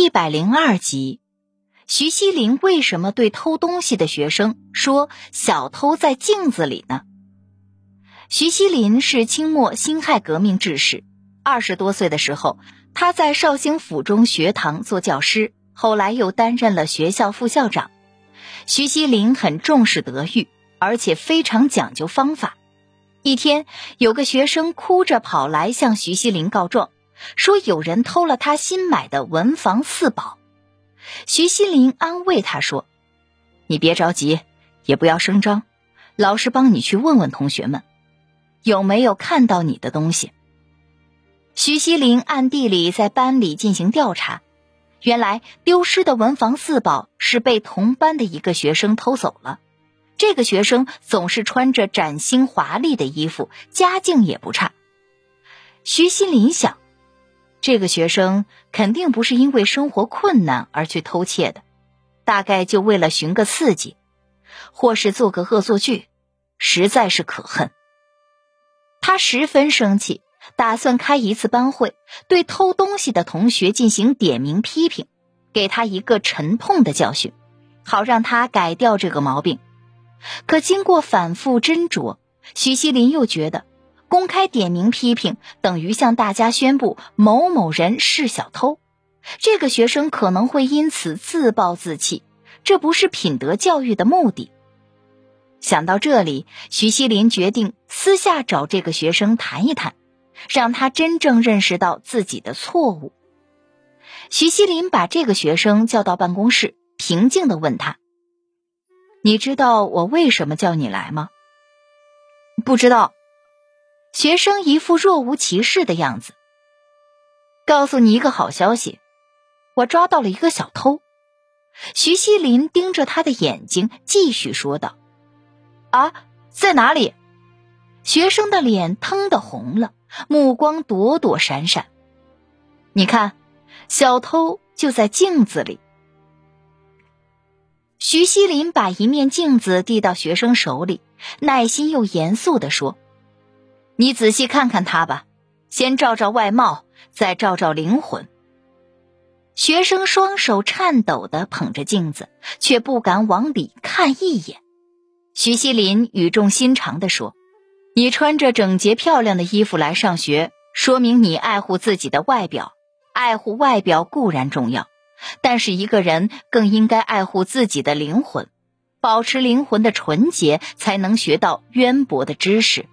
一百零二集，徐锡林为什么对偷东西的学生说“小偷在镜子里”呢？徐锡林是清末辛亥革命志士，二十多岁的时候，他在绍兴府中学堂做教师，后来又担任了学校副校长。徐锡林很重视德育，而且非常讲究方法。一天，有个学生哭着跑来向徐锡林告状。说有人偷了他新买的文房四宝，徐锡林安慰他说：“你别着急，也不要声张，老师帮你去问问同学们，有没有看到你的东西。”徐锡林暗地里在班里进行调查，原来丢失的文房四宝是被同班的一个学生偷走了。这个学生总是穿着崭新华丽的衣服，家境也不差。徐锡林想。这个学生肯定不是因为生活困难而去偷窃的，大概就为了寻个刺激，或是做个恶作剧，实在是可恨。他十分生气，打算开一次班会，对偷东西的同学进行点名批评，给他一个沉痛的教训，好让他改掉这个毛病。可经过反复斟酌，许锡林又觉得。公开点名批评，等于向大家宣布某某人是小偷，这个学生可能会因此自暴自弃，这不是品德教育的目的。想到这里，徐锡林决定私下找这个学生谈一谈，让他真正认识到自己的错误。徐锡林把这个学生叫到办公室，平静的问他：“你知道我为什么叫你来吗？”“不知道。”学生一副若无其事的样子。告诉你一个好消息，我抓到了一个小偷。徐锡林盯着他的眼睛，继续说道：“啊，在哪里？”学生的脸腾的红了，目光躲躲闪闪。你看，小偷就在镜子里。徐锡林把一面镜子递到学生手里，耐心又严肃的说。你仔细看看他吧，先照照外貌，再照照灵魂。学生双手颤抖的捧着镜子，却不敢往里看一眼。徐锡林语重心长的说：“你穿着整洁漂亮的衣服来上学，说明你爱护自己的外表。爱护外表固然重要，但是一个人更应该爱护自己的灵魂，保持灵魂的纯洁，才能学到渊博的知识。”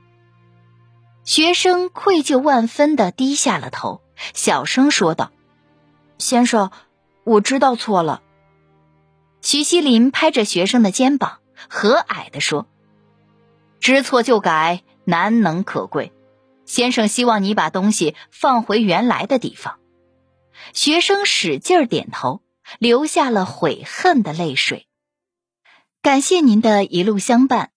学生愧疚万分的低下了头，小声说道：“先生，我知道错了。”徐锡林拍着学生的肩膀，和蔼的说：“知错就改，难能可贵。先生希望你把东西放回原来的地方。”学生使劲点头，流下了悔恨的泪水。感谢您的一路相伴，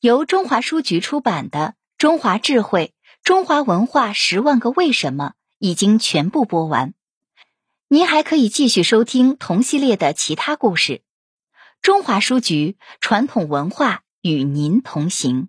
由中华书局出版的。中华智慧，中华文化十万个为什么已经全部播完，您还可以继续收听同系列的其他故事。中华书局传统文化与您同行。